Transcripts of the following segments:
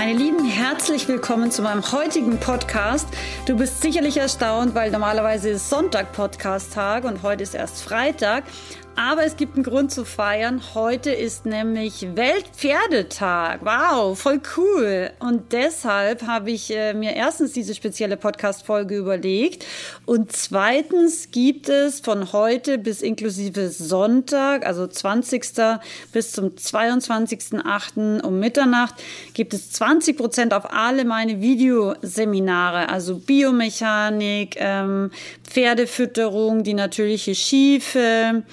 Meine Lieben, herzlich willkommen zu meinem heutigen Podcast. Du bist sicherlich erstaunt, weil normalerweise ist Sonntag Podcast-Tag und heute ist erst Freitag. Aber es gibt einen Grund zu feiern. Heute ist nämlich Weltpferdetag. Wow, voll cool. Und deshalb habe ich äh, mir erstens diese spezielle Podcast-Folge überlegt. Und zweitens gibt es von heute bis inklusive Sonntag, also 20. bis zum 22.8. um Mitternacht, gibt es 20 Prozent auf alle meine Videoseminare, also Biomechanik, ähm, Pferdefütterung, die natürliche Schiefe,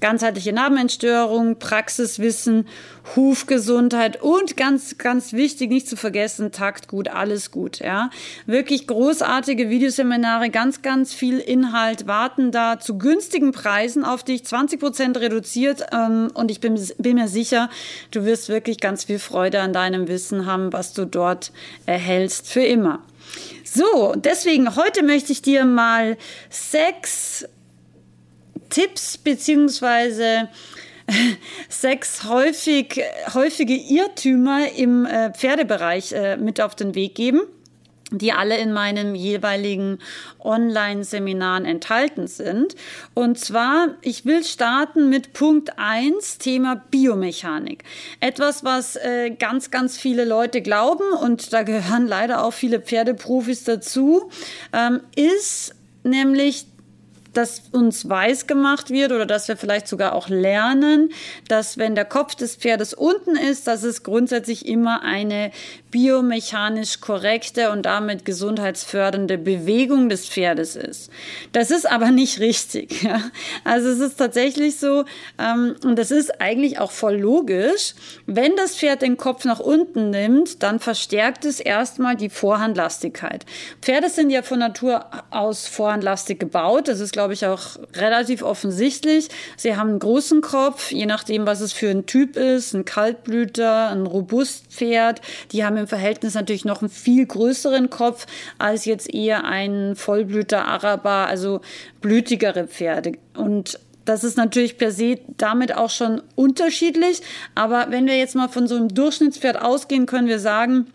ganzheitliche Narbenentstörung, Praxiswissen, Hufgesundheit und ganz, ganz wichtig, nicht zu vergessen, Taktgut, alles gut, ja. Wirklich großartige Videoseminare, ganz, ganz viel Inhalt warten da zu günstigen Preisen auf dich, 20 Prozent reduziert ähm, und ich bin, bin mir sicher, du wirst wirklich ganz viel Freude an deinem Wissen haben, was du dort erhältst für immer. So, deswegen heute möchte ich dir mal sechs Tipps beziehungsweise sechs häufig, häufige Irrtümer im äh, Pferdebereich äh, mit auf den Weg geben die alle in meinen jeweiligen Online-Seminaren enthalten sind. Und zwar, ich will starten mit Punkt eins Thema Biomechanik. Etwas, was äh, ganz, ganz viele Leute glauben, und da gehören leider auch viele Pferdeprofis dazu, ähm, ist nämlich dass uns weiß gemacht wird oder dass wir vielleicht sogar auch lernen, dass wenn der Kopf des Pferdes unten ist, dass es grundsätzlich immer eine biomechanisch korrekte und damit gesundheitsfördernde Bewegung des Pferdes ist. Das ist aber nicht richtig. Ja? Also es ist tatsächlich so, ähm, und das ist eigentlich auch voll logisch, wenn das Pferd den Kopf nach unten nimmt, dann verstärkt es erstmal die Vorhandlastigkeit. Pferde sind ja von Natur aus vorhandlastig gebaut. Das ist, glaube ich, auch relativ offensichtlich. Sie haben einen großen Kopf, je nachdem, was es für ein Typ ist, ein Kaltblüter, ein Robustpferd. Die haben im Verhältnis natürlich noch einen viel größeren Kopf als jetzt eher ein Vollblüter Araber, also blütigere Pferde. Und das ist natürlich per se damit auch schon unterschiedlich. Aber wenn wir jetzt mal von so einem Durchschnittspferd ausgehen, können wir sagen,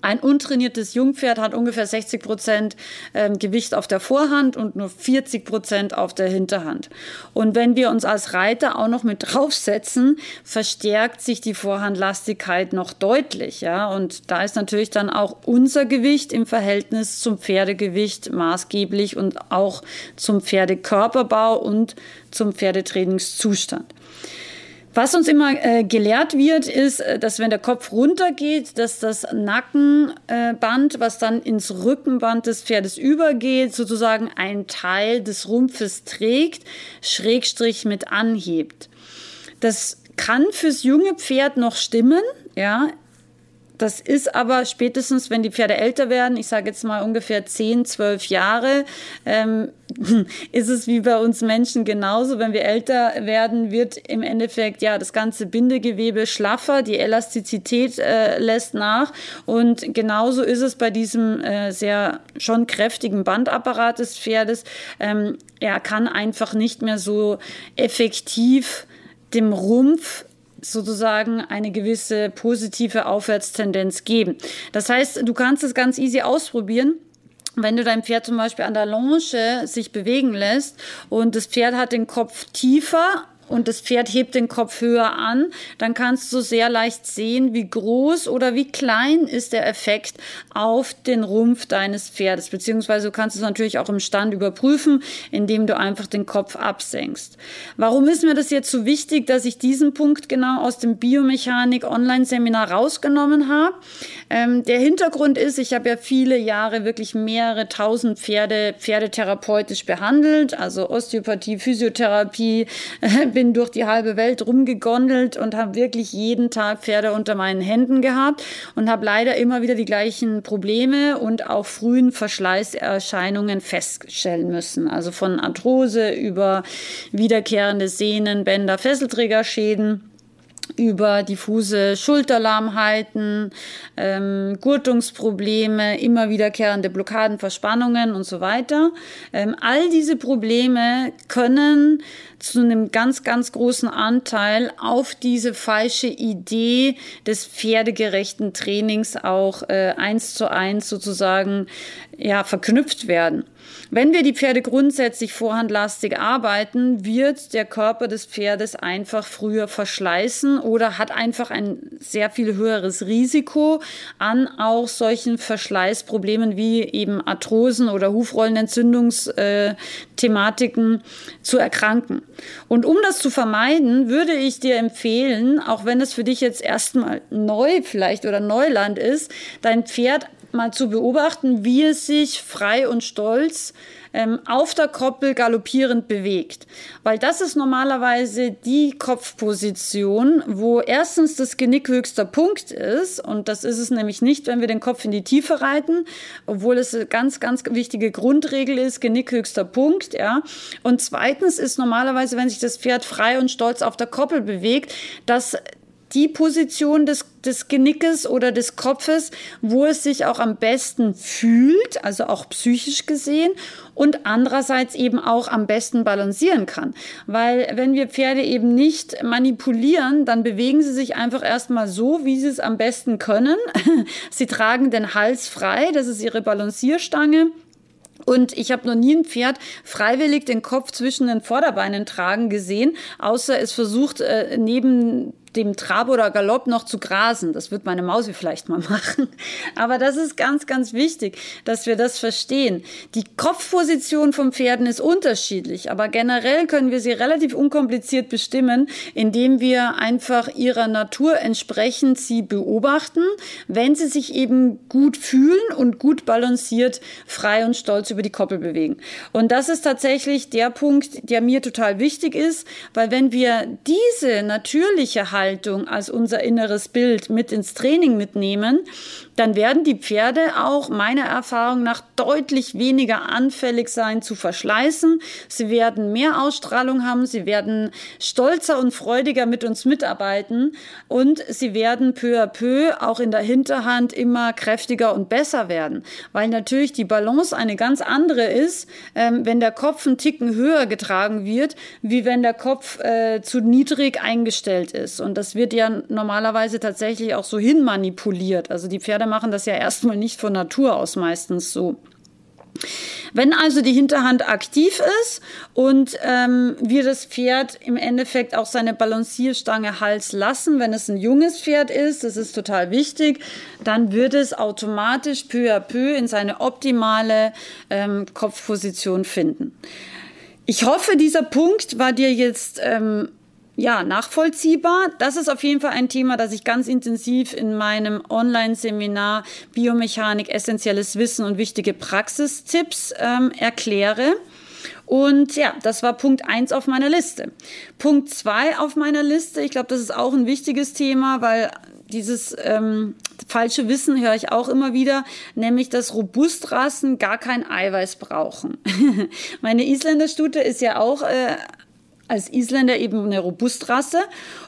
ein untrainiertes Jungpferd hat ungefähr 60 Prozent ähm, Gewicht auf der Vorhand und nur 40 Prozent auf der Hinterhand. Und wenn wir uns als Reiter auch noch mit draufsetzen, verstärkt sich die Vorhandlastigkeit noch deutlich. Ja? Und da ist natürlich dann auch unser Gewicht im Verhältnis zum Pferdegewicht maßgeblich und auch zum Pferdekörperbau und zum Pferdetrainingszustand. Was uns immer äh, gelehrt wird, ist, äh, dass wenn der Kopf runtergeht, dass das Nackenband, äh, was dann ins Rückenband des Pferdes übergeht, sozusagen ein Teil des Rumpfes trägt, Schrägstrich mit anhebt. Das kann fürs junge Pferd noch stimmen, ja, das ist aber spätestens, wenn die Pferde älter werden, ich sage jetzt mal ungefähr 10, 12 Jahre, ähm, ist es wie bei uns Menschen genauso. Wenn wir älter werden, wird im Endeffekt ja das ganze Bindegewebe schlaffer, die Elastizität äh, lässt nach. Und genauso ist es bei diesem äh, sehr schon kräftigen Bandapparat des Pferdes. Ähm, er kann einfach nicht mehr so effektiv dem Rumpf sozusagen eine gewisse positive Aufwärtstendenz geben. Das heißt, du kannst es ganz easy ausprobieren wenn du dein Pferd zum Beispiel an der Longe sich bewegen lässt und das Pferd hat den Kopf tiefer und das Pferd hebt den Kopf höher an, dann kannst du sehr leicht sehen, wie groß oder wie klein ist der Effekt auf den Rumpf deines Pferdes. Beziehungsweise du kannst es natürlich auch im Stand überprüfen, indem du einfach den Kopf absenkst. Warum ist mir das jetzt so wichtig, dass ich diesen Punkt genau aus dem Biomechanik Online-Seminar rausgenommen habe? Ähm, der Hintergrund ist, ich habe ja viele Jahre wirklich mehrere tausend Pferde pferdetherapeutisch behandelt, also Osteopathie, Physiotherapie, bin durch die halbe Welt rumgegondelt und habe wirklich jeden Tag Pferde unter meinen Händen gehabt und habe leider immer wieder die gleichen Probleme und auch frühen Verschleißerscheinungen feststellen müssen. Also von Arthrose über wiederkehrende Sehnen, Bänder, Fesselträgerschäden über diffuse Schulterlahmheiten, ähm, Gurtungsprobleme, immer wiederkehrende Blockaden, Verspannungen und so weiter. Ähm, all diese Probleme können zu einem ganz, ganz großen Anteil auf diese falsche Idee des pferdegerechten Trainings auch äh, eins zu eins sozusagen ja, verknüpft werden. Wenn wir die Pferde grundsätzlich vorhandlastig arbeiten, wird der Körper des Pferdes einfach früher verschleißen oder hat einfach ein sehr viel höheres Risiko an auch solchen Verschleißproblemen wie eben Arthrosen oder Hufrollenentzündungsthematiken zu erkranken. Und um das zu vermeiden, würde ich dir empfehlen, auch wenn es für dich jetzt erstmal neu vielleicht oder Neuland ist, dein Pferd mal zu beobachten, wie es sich frei und stolz ähm, auf der Koppel galoppierend bewegt. Weil das ist normalerweise die Kopfposition, wo erstens das Genick höchster Punkt ist. Und das ist es nämlich nicht, wenn wir den Kopf in die Tiefe reiten, obwohl es eine ganz, ganz wichtige Grundregel ist, Genick höchster Punkt. Ja. Und zweitens ist normalerweise, wenn sich das Pferd frei und stolz auf der Koppel bewegt, dass die Position des, des Genickes oder des Kopfes, wo es sich auch am besten fühlt, also auch psychisch gesehen und andererseits eben auch am besten balancieren kann. Weil wenn wir Pferde eben nicht manipulieren, dann bewegen sie sich einfach erstmal so, wie sie es am besten können. sie tragen den Hals frei, das ist ihre Balancierstange. Und ich habe noch nie ein Pferd freiwillig den Kopf zwischen den Vorderbeinen tragen gesehen, außer es versucht, äh, neben dem Trab oder Galopp noch zu grasen. Das wird meine Mausi vielleicht mal machen. Aber das ist ganz, ganz wichtig, dass wir das verstehen. Die Kopfposition vom Pferden ist unterschiedlich, aber generell können wir sie relativ unkompliziert bestimmen, indem wir einfach ihrer Natur entsprechend sie beobachten, wenn sie sich eben gut fühlen und gut balanciert, frei und stolz über die Koppel bewegen. Und das ist tatsächlich der Punkt, der mir total wichtig ist, weil wenn wir diese natürliche Haltung Haltung als unser inneres Bild mit ins Training mitnehmen, dann werden die Pferde auch meiner Erfahrung nach deutlich weniger anfällig sein zu verschleißen. Sie werden mehr Ausstrahlung haben, sie werden stolzer und freudiger mit uns mitarbeiten und sie werden peu à peu auch in der Hinterhand immer kräftiger und besser werden, weil natürlich die Balance eine ganz andere ist, ähm, wenn der Kopf einen Ticken höher getragen wird, wie wenn der Kopf äh, zu niedrig eingestellt ist. Und das wird ja normalerweise tatsächlich auch so hin manipuliert. Also die Pferde machen das ja erstmal nicht von Natur aus meistens so. Wenn also die Hinterhand aktiv ist und ähm, wir das Pferd im Endeffekt auch seine Balancierstange Hals lassen, wenn es ein junges Pferd ist, das ist total wichtig, dann wird es automatisch peu à peu in seine optimale ähm, Kopfposition finden. Ich hoffe, dieser Punkt war dir jetzt ähm, ja, nachvollziehbar. Das ist auf jeden Fall ein Thema, das ich ganz intensiv in meinem Online-Seminar Biomechanik, essentielles Wissen und wichtige Praxistipps ähm, erkläre. Und ja, das war Punkt eins auf meiner Liste. Punkt zwei auf meiner Liste, ich glaube, das ist auch ein wichtiges Thema, weil dieses ähm, falsche Wissen höre ich auch immer wieder, nämlich dass Robustrassen gar kein Eiweiß brauchen. Meine Isländerstute ist ja auch äh, als Isländer eben eine Robustrasse.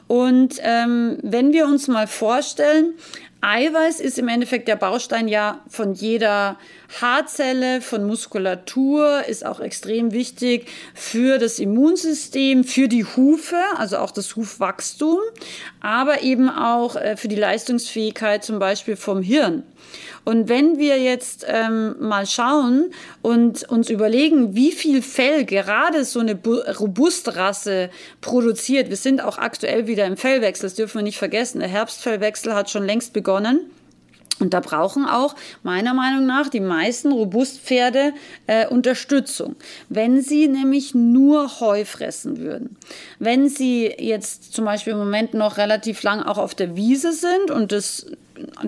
Und ähm, wenn wir uns mal vorstellen, Eiweiß ist im Endeffekt der Baustein ja von jeder Haarzelle, von Muskulatur, ist auch extrem wichtig für das Immunsystem, für die Hufe, also auch das Hufwachstum, aber eben auch äh, für die Leistungsfähigkeit zum Beispiel vom Hirn. Und wenn wir jetzt ähm, mal schauen und uns überlegen, wie viel Fell gerade so eine Robustrasse produziert, wir sind auch aktuell wieder im Fellwechsel, das dürfen wir nicht vergessen, der Herbstfellwechsel hat schon längst begonnen. Und da brauchen auch meiner Meinung nach die meisten Robustpferde äh, Unterstützung. Wenn sie nämlich nur Heu fressen würden. Wenn sie jetzt zum Beispiel im Moment noch relativ lang auch auf der Wiese sind und das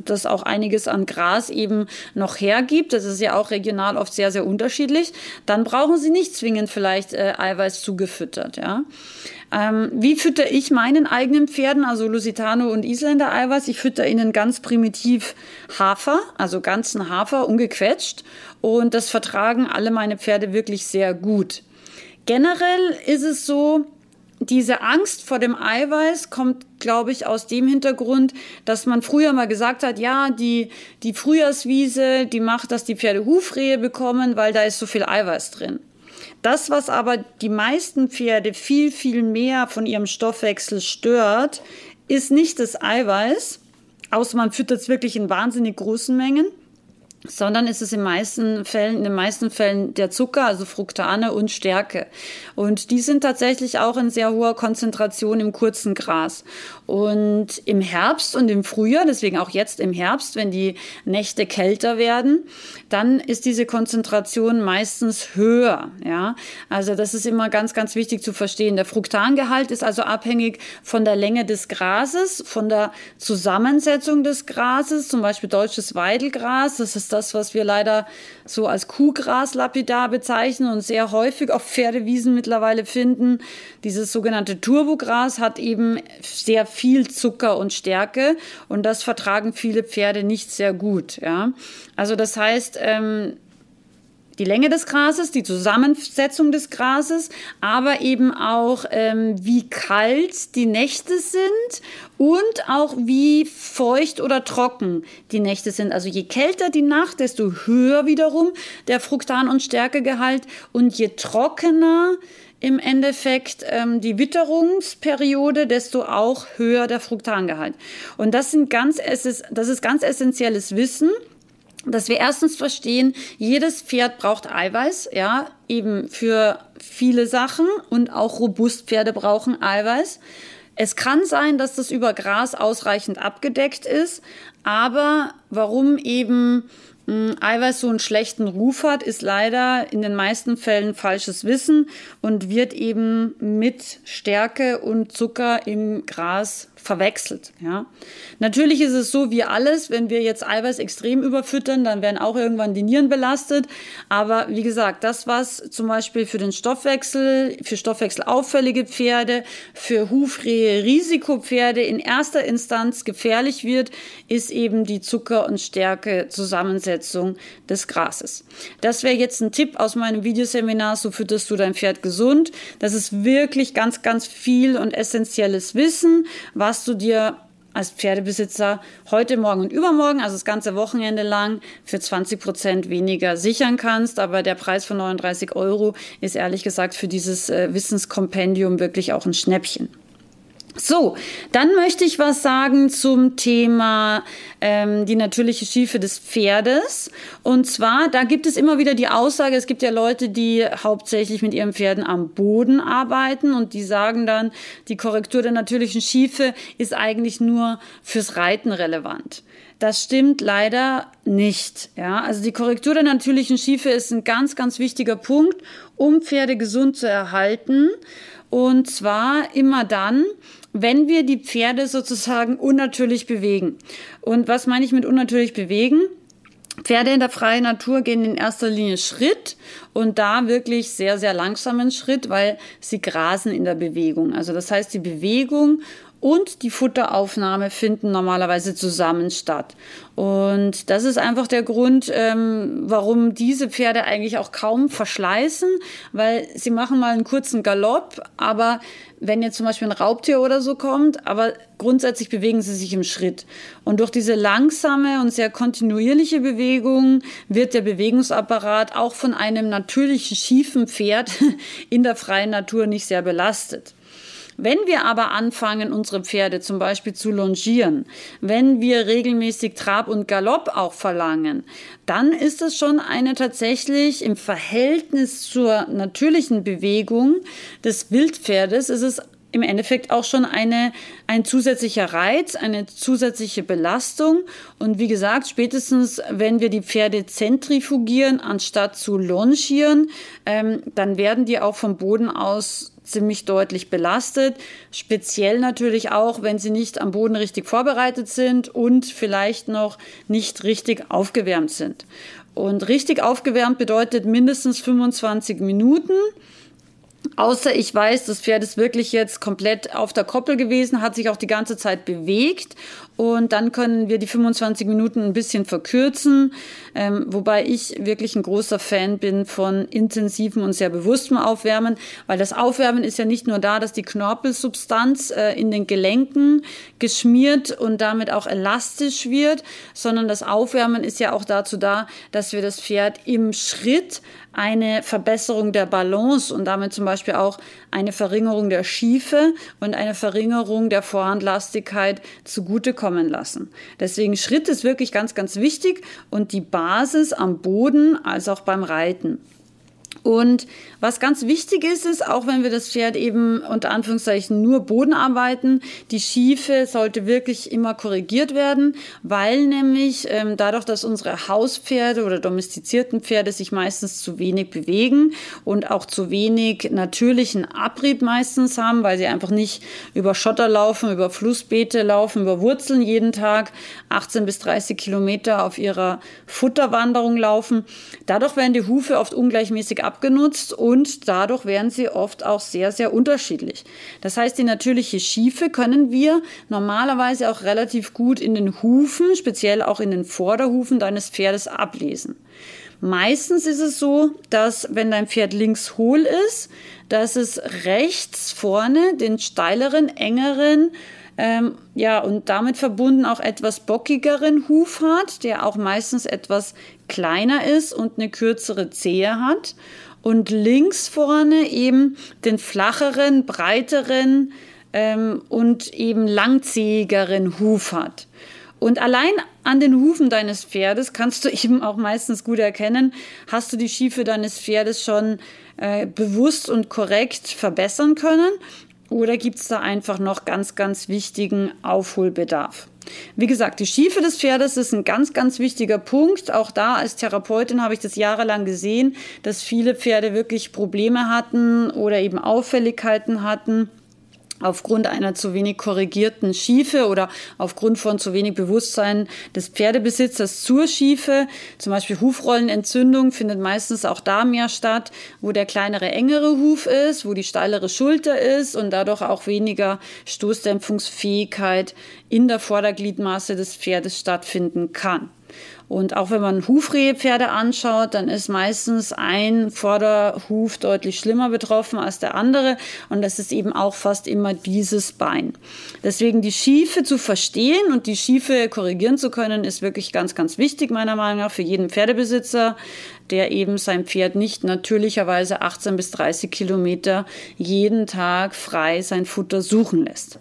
das auch einiges an Gras eben noch hergibt, das ist ja auch regional oft sehr, sehr unterschiedlich, dann brauchen sie nicht zwingend vielleicht äh, Eiweiß zugefüttert, ja. Ähm, wie fütter ich meinen eigenen Pferden, also Lusitano und Isländer Eiweiß? Ich fütter ihnen ganz primitiv Hafer, also ganzen Hafer, ungequetscht. Und das vertragen alle meine Pferde wirklich sehr gut. Generell ist es so, diese Angst vor dem Eiweiß kommt, glaube ich, aus dem Hintergrund, dass man früher mal gesagt hat, ja, die, die Frühjahrswiese, die macht, dass die Pferde Hufrehe bekommen, weil da ist so viel Eiweiß drin. Das, was aber die meisten Pferde viel, viel mehr von ihrem Stoffwechsel stört, ist nicht das Eiweiß, außer man füttert es wirklich in wahnsinnig großen Mengen, sondern ist es in meisten Fällen, in den meisten Fällen der Zucker, also Fructane und Stärke. Und die sind tatsächlich auch in sehr hoher Konzentration im kurzen Gras. Und im Herbst und im Frühjahr, deswegen auch jetzt im Herbst, wenn die Nächte kälter werden, dann ist diese Konzentration meistens höher. Ja, also das ist immer ganz, ganz wichtig zu verstehen. Der Fructangehalt ist also abhängig von der Länge des Grases, von der Zusammensetzung des Grases, zum Beispiel deutsches Weidelgras. Das ist das, was wir leider so als Kuhgras lapidar bezeichnen und sehr häufig auf Pferdewiesen mittlerweile finden. Dieses sogenannte Turbogras hat eben sehr viel Zucker und Stärke und das vertragen viele Pferde nicht sehr gut. Ja? Also das heißt, ähm, die Länge des Grases, die Zusammensetzung des Grases, aber eben auch, ähm, wie kalt die Nächte sind und auch wie feucht oder trocken die Nächte sind. Also je kälter die Nacht, desto höher wiederum der Fruktan- und Stärkegehalt und je trockener im Endeffekt ähm, die Witterungsperiode, desto auch höher der Fruktangehalt. Und das sind ganz, das ist ganz essentielles Wissen dass wir erstens verstehen, jedes Pferd braucht Eiweiß, ja, eben für viele Sachen und auch Robustpferde brauchen Eiweiß. Es kann sein, dass das über Gras ausreichend abgedeckt ist, aber warum eben Eiweiß so einen schlechten Ruf hat, ist leider in den meisten Fällen falsches Wissen und wird eben mit Stärke und Zucker im Gras verwechselt. Ja. Natürlich ist es so wie alles, wenn wir jetzt Eiweiß extrem überfüttern, dann werden auch irgendwann die Nieren belastet. Aber wie gesagt, das, was zum Beispiel für den Stoffwechsel, für stoffwechselauffällige Pferde, für Hufrehe, Risikopferde in erster Instanz gefährlich wird, ist eben die Zucker- und Stärke-Zusammensetzung des Grases. Das wäre jetzt ein Tipp aus meinem Videoseminar, so fütterst du dein Pferd gesund. Das ist wirklich ganz, ganz viel und essentielles Wissen, was was du dir als Pferdebesitzer heute, morgen und übermorgen, also das ganze Wochenende lang, für 20 Prozent weniger sichern kannst. Aber der Preis von 39 Euro ist ehrlich gesagt für dieses äh, Wissenskompendium wirklich auch ein Schnäppchen. So, dann möchte ich was sagen zum Thema ähm, die natürliche Schiefe des Pferdes. Und zwar, da gibt es immer wieder die Aussage, es gibt ja Leute, die hauptsächlich mit ihren Pferden am Boden arbeiten und die sagen dann, die Korrektur der natürlichen Schiefe ist eigentlich nur fürs Reiten relevant. Das stimmt leider nicht. Ja, also die Korrektur der natürlichen Schiefe ist ein ganz, ganz wichtiger Punkt, um Pferde gesund zu erhalten. Und zwar immer dann, wenn wir die Pferde sozusagen unnatürlich bewegen. Und was meine ich mit unnatürlich bewegen? Pferde in der freien Natur gehen in erster Linie Schritt und da wirklich sehr, sehr langsamen Schritt, weil sie grasen in der Bewegung. Also das heißt, die Bewegung und die Futteraufnahme finden normalerweise zusammen statt. Und das ist einfach der Grund, ähm, warum diese Pferde eigentlich auch kaum verschleißen, weil sie machen mal einen kurzen Galopp, aber wenn jetzt zum Beispiel ein Raubtier oder so kommt, aber grundsätzlich bewegen sie sich im Schritt. Und durch diese langsame und sehr kontinuierliche Bewegung wird der Bewegungsapparat auch von einem natürlichen schiefen Pferd in der freien Natur nicht sehr belastet. Wenn wir aber anfangen, unsere Pferde zum Beispiel zu longieren, wenn wir regelmäßig Trab und Galopp auch verlangen, dann ist es schon eine tatsächlich im Verhältnis zur natürlichen Bewegung des Wildpferdes, ist es im Endeffekt auch schon eine, ein zusätzlicher Reiz, eine zusätzliche Belastung. Und wie gesagt, spätestens wenn wir die Pferde zentrifugieren, anstatt zu longieren, ähm, dann werden die auch vom Boden aus ziemlich deutlich belastet. Speziell natürlich auch, wenn sie nicht am Boden richtig vorbereitet sind und vielleicht noch nicht richtig aufgewärmt sind. Und richtig aufgewärmt bedeutet mindestens 25 Minuten. Außer ich weiß, das Pferd ist wirklich jetzt komplett auf der Koppel gewesen, hat sich auch die ganze Zeit bewegt und dann können wir die 25 Minuten ein bisschen verkürzen, ähm, wobei ich wirklich ein großer Fan bin von intensivem und sehr bewusstem Aufwärmen, weil das Aufwärmen ist ja nicht nur da, dass die Knorpelsubstanz äh, in den Gelenken geschmiert und damit auch elastisch wird, sondern das Aufwärmen ist ja auch dazu da, dass wir das Pferd im Schritt eine Verbesserung der Balance und damit zum Beispiel auch eine Verringerung der Schiefe und eine Verringerung der Vorhandlastigkeit zugutekommen lassen. Deswegen Schritt ist wirklich ganz, ganz wichtig und die Basis am Boden als auch beim Reiten. Und was ganz wichtig ist, ist, auch wenn wir das Pferd eben unter Anführungszeichen nur Boden arbeiten, die Schiefe sollte wirklich immer korrigiert werden, weil nämlich ähm, dadurch, dass unsere Hauspferde oder domestizierten Pferde sich meistens zu wenig bewegen und auch zu wenig natürlichen Abrieb meistens haben, weil sie einfach nicht über Schotter laufen, über Flussbeete laufen, über Wurzeln jeden Tag 18 bis 30 Kilometer auf ihrer Futterwanderung laufen. Dadurch werden die Hufe oft ungleichmäßig abgenutzt und dadurch werden sie oft auch sehr, sehr unterschiedlich. Das heißt, die natürliche Schiefe können wir normalerweise auch relativ gut in den Hufen, speziell auch in den Vorderhufen deines Pferdes ablesen. Meistens ist es so, dass wenn dein Pferd links hohl ist, dass es rechts vorne den steileren, engeren ähm, ja, und damit verbunden auch etwas bockigeren Huf hat, der auch meistens etwas kleiner ist und eine kürzere Zehe hat. Und links vorne eben den flacheren, breiteren ähm, und eben langzähigeren Huf hat. Und allein an den Hufen deines Pferdes kannst du eben auch meistens gut erkennen, hast du die Schiefe deines Pferdes schon äh, bewusst und korrekt verbessern können oder gibt es da einfach noch ganz, ganz wichtigen Aufholbedarf? Wie gesagt, die Schiefe des Pferdes ist ein ganz, ganz wichtiger Punkt. Auch da als Therapeutin habe ich das jahrelang gesehen, dass viele Pferde wirklich Probleme hatten oder eben Auffälligkeiten hatten aufgrund einer zu wenig korrigierten Schiefe oder aufgrund von zu wenig Bewusstsein des Pferdebesitzers zur Schiefe. Zum Beispiel Hufrollenentzündung findet meistens auch da mehr statt, wo der kleinere, engere Huf ist, wo die steilere Schulter ist und dadurch auch weniger Stoßdämpfungsfähigkeit in der Vordergliedmaße des Pferdes stattfinden kann. Und auch wenn man Hufrehpferde anschaut, dann ist meistens ein Vorderhuf deutlich schlimmer betroffen als der andere. Und das ist eben auch fast immer dieses Bein. Deswegen die Schiefe zu verstehen und die Schiefe korrigieren zu können, ist wirklich ganz, ganz wichtig, meiner Meinung nach, für jeden Pferdebesitzer, der eben sein Pferd nicht natürlicherweise 18 bis 30 Kilometer jeden Tag frei sein Futter suchen lässt.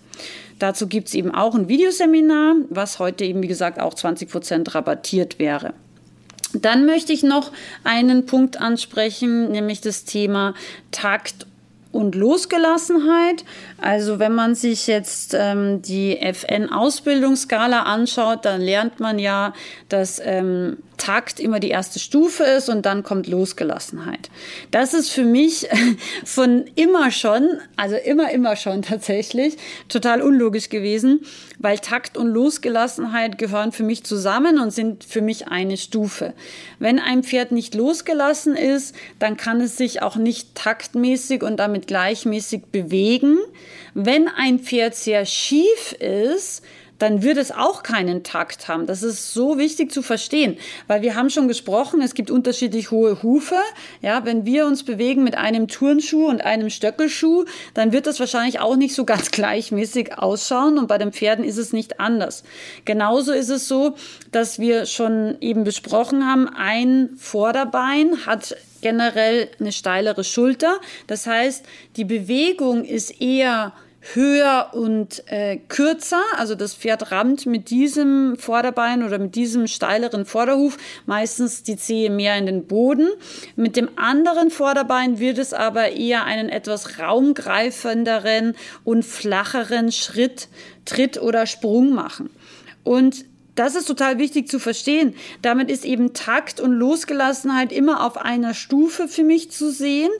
Dazu gibt es eben auch ein Videoseminar, was heute eben, wie gesagt, auch 20 Prozent rabattiert wäre. Dann möchte ich noch einen Punkt ansprechen, nämlich das Thema Takt und Losgelassenheit. Also wenn man sich jetzt ähm, die FN-Ausbildungsskala anschaut, dann lernt man ja, dass ähm, Takt immer die erste Stufe ist und dann kommt Losgelassenheit. Das ist für mich von immer schon, also immer, immer schon tatsächlich, total unlogisch gewesen, weil Takt und Losgelassenheit gehören für mich zusammen und sind für mich eine Stufe. Wenn ein Pferd nicht losgelassen ist, dann kann es sich auch nicht taktmäßig und damit gleichmäßig bewegen. Wenn ein Pferd sehr schief ist, dann wird es auch keinen Takt haben. Das ist so wichtig zu verstehen, weil wir haben schon gesprochen, es gibt unterschiedlich hohe Hufe. Ja, wenn wir uns bewegen mit einem Turnschuh und einem Stöckelschuh, dann wird das wahrscheinlich auch nicht so ganz gleichmäßig ausschauen und bei den Pferden ist es nicht anders. Genauso ist es so, dass wir schon eben besprochen haben, ein Vorderbein hat generell eine steilere Schulter. Das heißt, die Bewegung ist eher höher und äh, kürzer. Also das Pferd rammt mit diesem Vorderbein oder mit diesem steileren Vorderhuf meistens die Zehe mehr in den Boden. Mit dem anderen Vorderbein wird es aber eher einen etwas raumgreifenderen und flacheren Schritt, Tritt oder Sprung machen. Und das ist total wichtig zu verstehen. Damit ist eben Takt und Losgelassenheit immer auf einer Stufe für mich zu sehen,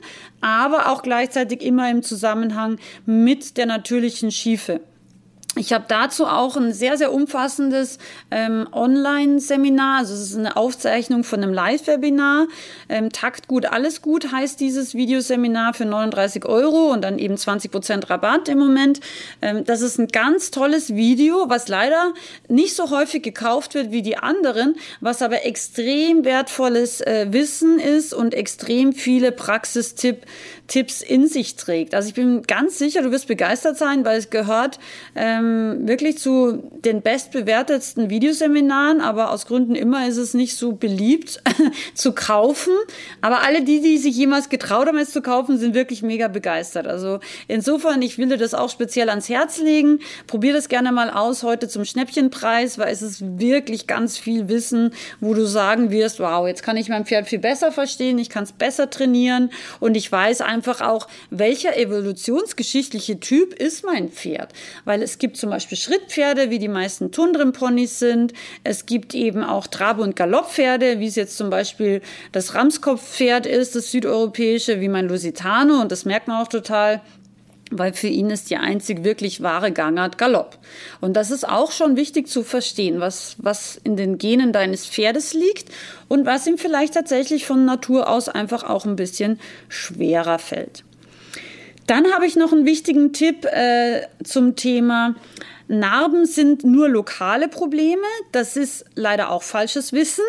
aber auch gleichzeitig immer im Zusammenhang mit der natürlichen Schiefe. Ich habe dazu auch ein sehr, sehr umfassendes ähm, Online-Seminar. Also es ist eine Aufzeichnung von einem Live-Webinar. Ähm, Takt gut, alles gut heißt dieses Videoseminar für 39 Euro und dann eben 20 Prozent Rabatt im Moment. Ähm, das ist ein ganz tolles Video, was leider nicht so häufig gekauft wird wie die anderen, was aber extrem wertvolles äh, Wissen ist und extrem viele Praxistipps in sich trägt. Also ich bin ganz sicher, du wirst begeistert sein, weil es gehört ähm, ähm, wirklich zu den bestbewertetsten Videoseminaren, aber aus Gründen immer ist es nicht so beliebt zu kaufen. Aber alle die, die sich jemals getraut haben, es zu kaufen, sind wirklich mega begeistert. Also insofern, ich will dir das auch speziell ans Herz legen. Probier das gerne mal aus heute zum Schnäppchenpreis, weil es ist wirklich ganz viel Wissen, wo du sagen wirst, wow, jetzt kann ich mein Pferd viel besser verstehen, ich kann es besser trainieren und ich weiß einfach auch, welcher evolutionsgeschichtliche Typ ist mein Pferd. Weil es gibt zum Beispiel Schrittpferde, wie die meisten Tundrenponys sind. Es gibt eben auch Trab- und Galopppferde, wie es jetzt zum Beispiel das Ramskopfpferd ist, das südeuropäische, wie mein Lusitano. Und das merkt man auch total weil für ihn ist die einzig wirklich wahre Gangart Galopp. Und das ist auch schon wichtig zu verstehen, was, was in den Genen deines Pferdes liegt und was ihm vielleicht tatsächlich von Natur aus einfach auch ein bisschen schwerer fällt. Dann habe ich noch einen wichtigen Tipp äh, zum Thema. Narben sind nur lokale Probleme. Das ist leider auch falsches Wissen.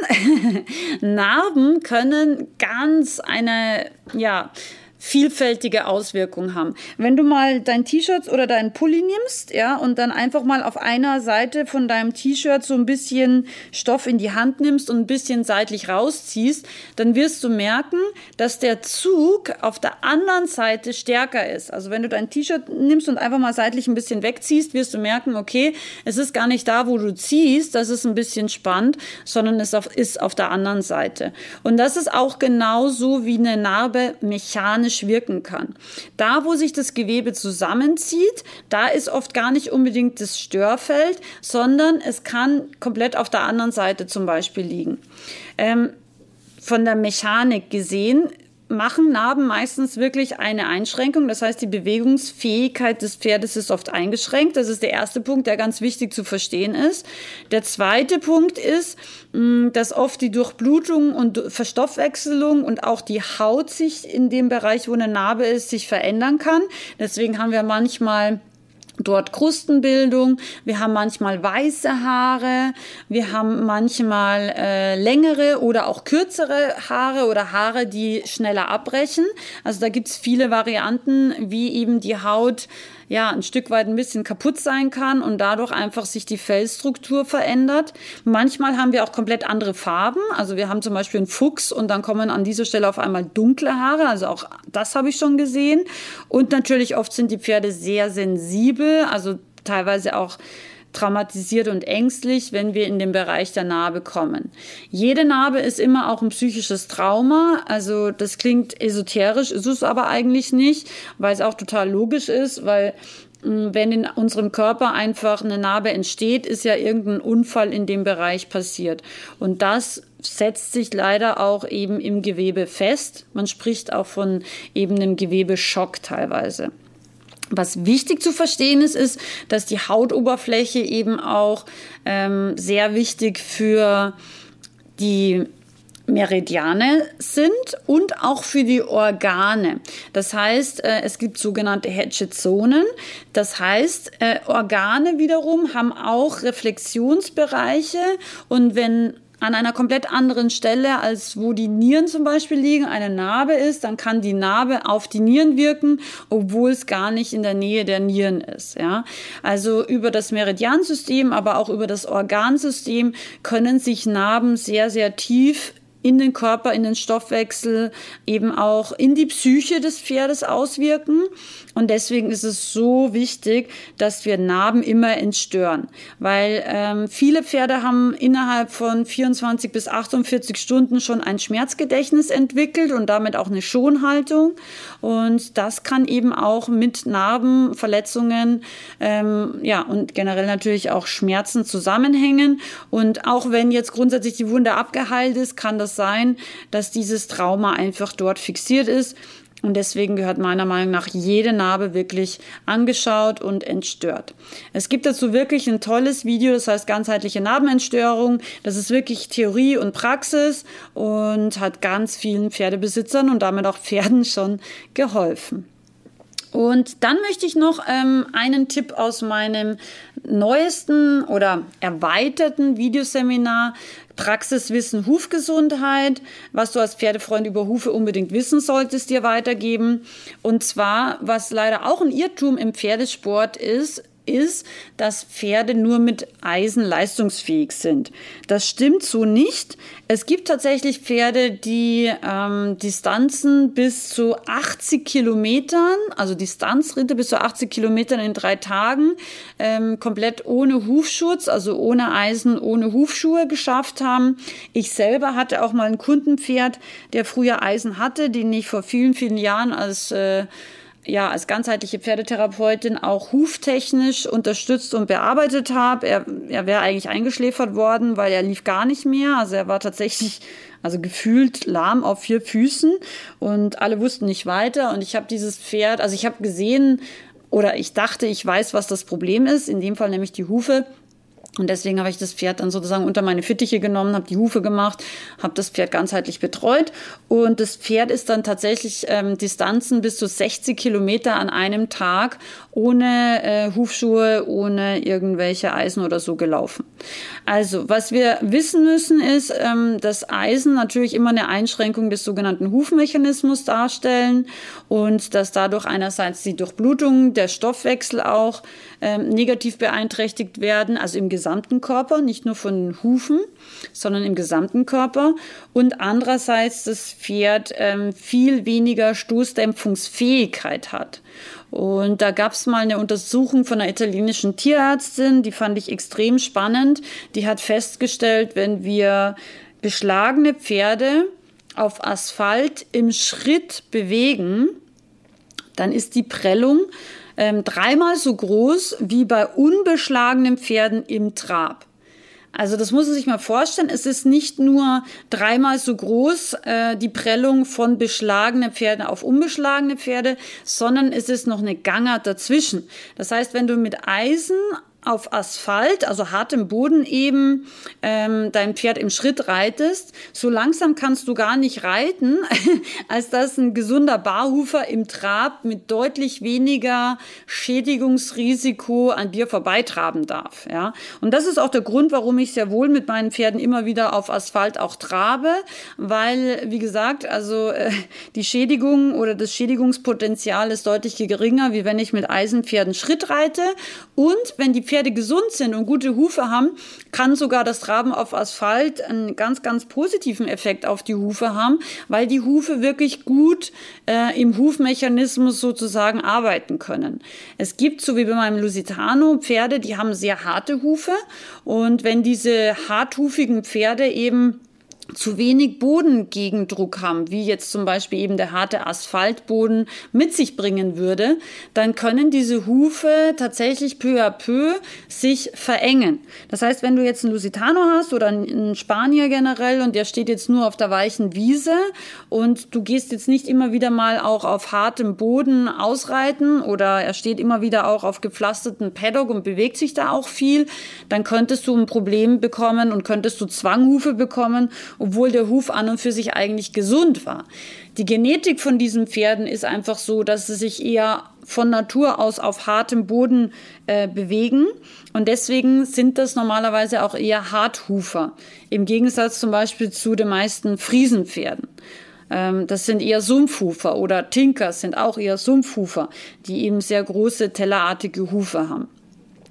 Narben können ganz eine, ja, vielfältige Auswirkungen haben. Wenn du mal dein T-Shirt oder deinen Pulli nimmst, ja, und dann einfach mal auf einer Seite von deinem T-Shirt so ein bisschen Stoff in die Hand nimmst und ein bisschen seitlich rausziehst, dann wirst du merken, dass der Zug auf der anderen Seite stärker ist. Also wenn du dein T-Shirt nimmst und einfach mal seitlich ein bisschen wegziehst, wirst du merken, okay, es ist gar nicht da, wo du ziehst, das ist ein bisschen spannend, sondern es ist auf der anderen Seite. Und das ist auch genauso wie eine Narbe mechanisch mechanisch wirken kann. Da, wo sich das Gewebe zusammenzieht, da ist oft gar nicht unbedingt das Störfeld, sondern es kann komplett auf der anderen Seite zum Beispiel liegen. Ähm, von der Mechanik gesehen machen Narben meistens wirklich eine Einschränkung. Das heißt, die Bewegungsfähigkeit des Pferdes ist oft eingeschränkt. Das ist der erste Punkt, der ganz wichtig zu verstehen ist. Der zweite Punkt ist, mm, dass oft die Durchblutung und Verstoffwechselung und auch die Haut sich in dem Bereich, wo eine Narbe ist, sich verändern kann. Deswegen haben wir manchmal dort Krustenbildung, wir haben manchmal weiße Haare, wir haben manchmal äh, längere oder auch kürzere Haare oder Haare, die schneller abbrechen. Also da gibt's viele Varianten, wie eben die Haut ja ein Stück weit ein bisschen kaputt sein kann und dadurch einfach sich die Fellstruktur verändert. Manchmal haben wir auch komplett andere Farben. Also wir haben zum Beispiel einen Fuchs und dann kommen an dieser Stelle auf einmal dunkle Haare. Also auch das habe ich schon gesehen. Und natürlich oft sind die Pferde sehr sensibel, also teilweise auch traumatisiert und ängstlich, wenn wir in den Bereich der Narbe kommen. Jede Narbe ist immer auch ein psychisches Trauma. Also das klingt esoterisch, ist es aber eigentlich nicht, weil es auch total logisch ist, weil mm, wenn in unserem Körper einfach eine Narbe entsteht, ist ja irgendein Unfall in dem Bereich passiert. Und das setzt sich leider auch eben im Gewebe fest. Man spricht auch von eben einem Gewebeschock teilweise. Was wichtig zu verstehen ist, ist, dass die Hautoberfläche eben auch ähm, sehr wichtig für die Meridiane sind und auch für die Organe. Das heißt, äh, es gibt sogenannte Hedgezonen. Das heißt, äh, Organe wiederum haben auch Reflexionsbereiche und wenn an einer komplett anderen Stelle, als wo die Nieren zum Beispiel liegen, eine Narbe ist, dann kann die Narbe auf die Nieren wirken, obwohl es gar nicht in der Nähe der Nieren ist. Ja? Also über das Meridiansystem, aber auch über das Organsystem können sich Narben sehr, sehr tief in den Körper, in den Stoffwechsel, eben auch in die Psyche des Pferdes auswirken. Und deswegen ist es so wichtig, dass wir Narben immer entstören, weil ähm, viele Pferde haben innerhalb von 24 bis 48 Stunden schon ein Schmerzgedächtnis entwickelt und damit auch eine Schonhaltung. Und das kann eben auch mit Narben, Verletzungen, ähm, ja und generell natürlich auch Schmerzen zusammenhängen. Und auch wenn jetzt grundsätzlich die Wunde abgeheilt ist, kann das sein, dass dieses Trauma einfach dort fixiert ist. Und deswegen gehört meiner Meinung nach jede Narbe wirklich angeschaut und entstört. Es gibt dazu wirklich ein tolles Video, das heißt ganzheitliche Narbenentstörung. Das ist wirklich Theorie und Praxis und hat ganz vielen Pferdebesitzern und damit auch Pferden schon geholfen. Und dann möchte ich noch ähm, einen Tipp aus meinem neuesten oder erweiterten Videoseminar Praxiswissen Hufgesundheit, was du als Pferdefreund über Hufe unbedingt wissen solltest, dir weitergeben. Und zwar, was leider auch ein Irrtum im Pferdesport ist, ist, dass Pferde nur mit Eisen leistungsfähig sind. Das stimmt so nicht. Es gibt tatsächlich Pferde, die ähm, Distanzen bis zu 80 Kilometern, also Distanzritte bis zu 80 Kilometern in drei Tagen, ähm, komplett ohne Hufschutz, also ohne Eisen, ohne Hufschuhe geschafft haben. Ich selber hatte auch mal ein Kundenpferd, der früher Eisen hatte, den ich vor vielen, vielen Jahren als äh, ja als ganzheitliche Pferdetherapeutin auch huftechnisch unterstützt und bearbeitet habe. Er, er wäre eigentlich eingeschläfert worden, weil er lief gar nicht mehr. Also er war tatsächlich also gefühlt lahm auf vier Füßen und alle wussten nicht weiter. Und ich habe dieses Pferd, also ich habe gesehen oder ich dachte, ich weiß, was das Problem ist. In dem Fall nämlich die Hufe. Und deswegen habe ich das Pferd dann sozusagen unter meine Fittiche genommen, habe die Hufe gemacht, habe das Pferd ganzheitlich betreut. Und das Pferd ist dann tatsächlich ähm, Distanzen bis zu 60 Kilometer an einem Tag ohne äh, Hufschuhe, ohne irgendwelche Eisen oder so gelaufen. Also, was wir wissen müssen, ist, ähm, dass Eisen natürlich immer eine Einschränkung des sogenannten Hufmechanismus darstellen und dass dadurch einerseits die Durchblutung, der Stoffwechsel auch ähm, negativ beeinträchtigt werden, also im gesamten Körper, nicht nur von den Hufen, sondern im gesamten Körper. Und andererseits das Pferd ähm, viel weniger Stoßdämpfungsfähigkeit hat. Und da gab es mal eine Untersuchung von einer italienischen Tierärztin, die fand ich extrem spannend. Die hat festgestellt, wenn wir beschlagene Pferde auf Asphalt im Schritt bewegen, dann ist die Prellung ähm, dreimal so groß wie bei unbeschlagenen Pferden im Trab. Also das muss man sich mal vorstellen. Es ist nicht nur dreimal so groß äh, die Prellung von beschlagenen Pferden auf unbeschlagene Pferde, sondern es ist noch eine Gangart dazwischen. Das heißt, wenn du mit Eisen auf Asphalt, also hartem Boden eben, ähm, dein Pferd im Schritt reitest, so langsam kannst du gar nicht reiten, als dass ein gesunder Barhufer im Trab mit deutlich weniger Schädigungsrisiko an dir vorbeitraben darf. Ja? Und das ist auch der Grund, warum ich sehr wohl mit meinen Pferden immer wieder auf Asphalt auch trabe, weil, wie gesagt, also äh, die Schädigung oder das Schädigungspotenzial ist deutlich geringer, wie wenn ich mit Eisenpferden Schritt reite. Und wenn die Pferde Pferde gesund sind und gute Hufe haben, kann sogar das Traben auf Asphalt einen ganz, ganz positiven Effekt auf die Hufe haben, weil die Hufe wirklich gut äh, im Hufmechanismus sozusagen arbeiten können. Es gibt, so wie bei meinem Lusitano, Pferde, die haben sehr harte Hufe und wenn diese harthufigen Pferde eben zu wenig Bodengegendruck haben, wie jetzt zum Beispiel eben der harte Asphaltboden mit sich bringen würde, dann können diese Hufe tatsächlich peu à peu sich verengen. Das heißt, wenn du jetzt einen Lusitano hast oder einen Spanier generell und der steht jetzt nur auf der weichen Wiese und du gehst jetzt nicht immer wieder mal auch auf hartem Boden ausreiten oder er steht immer wieder auch auf gepflasterten Paddock und bewegt sich da auch viel, dann könntest du ein Problem bekommen und könntest du Zwanghufe bekommen obwohl der Huf an und für sich eigentlich gesund war. Die Genetik von diesen Pferden ist einfach so, dass sie sich eher von Natur aus auf hartem Boden äh, bewegen. Und deswegen sind das normalerweise auch eher Harthufer. Im Gegensatz zum Beispiel zu den meisten Friesenpferden. Ähm, das sind eher Sumpfhufer oder Tinkers sind auch eher Sumpfhufer, die eben sehr große tellerartige Hufe haben.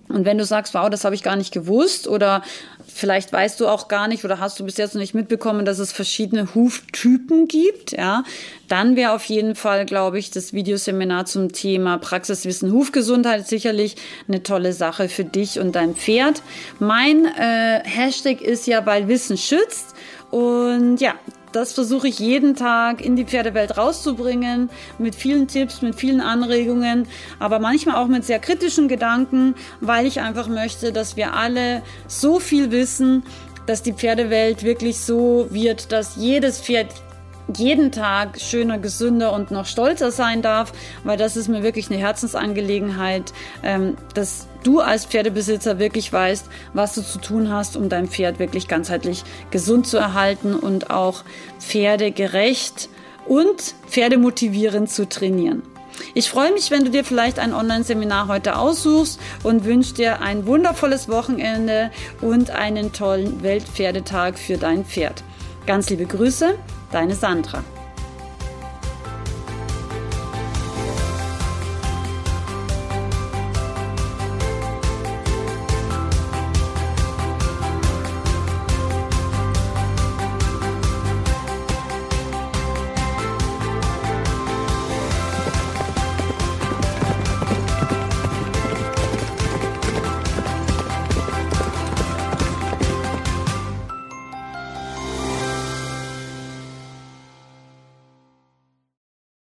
Und wenn du sagst, wow, das habe ich gar nicht gewusst oder vielleicht weißt du auch gar nicht oder hast du bis jetzt noch nicht mitbekommen, dass es verschiedene Huftypen gibt, ja, dann wäre auf jeden Fall, glaube ich, das Videoseminar zum Thema Praxiswissen Hufgesundheit sicherlich eine tolle Sache für dich und dein Pferd. Mein äh, Hashtag ist ja, weil Wissen schützt. Und ja, das versuche ich jeden Tag in die Pferdewelt rauszubringen, mit vielen Tipps, mit vielen Anregungen, aber manchmal auch mit sehr kritischen Gedanken, weil ich einfach möchte, dass wir alle so viel wissen, dass die Pferdewelt wirklich so wird, dass jedes Pferd jeden Tag schöner, gesünder und noch stolzer sein darf, weil das ist mir wirklich eine Herzensangelegenheit, ähm, dass du als Pferdebesitzer wirklich weißt, was du zu tun hast, um dein Pferd wirklich ganzheitlich gesund zu erhalten und auch pferdegerecht und pferdemotivierend zu trainieren. Ich freue mich, wenn du dir vielleicht ein Online-Seminar heute aussuchst und wünsche dir ein wundervolles Wochenende und einen tollen Weltpferdetag für dein Pferd. Ganz liebe Grüße, deine Sandra.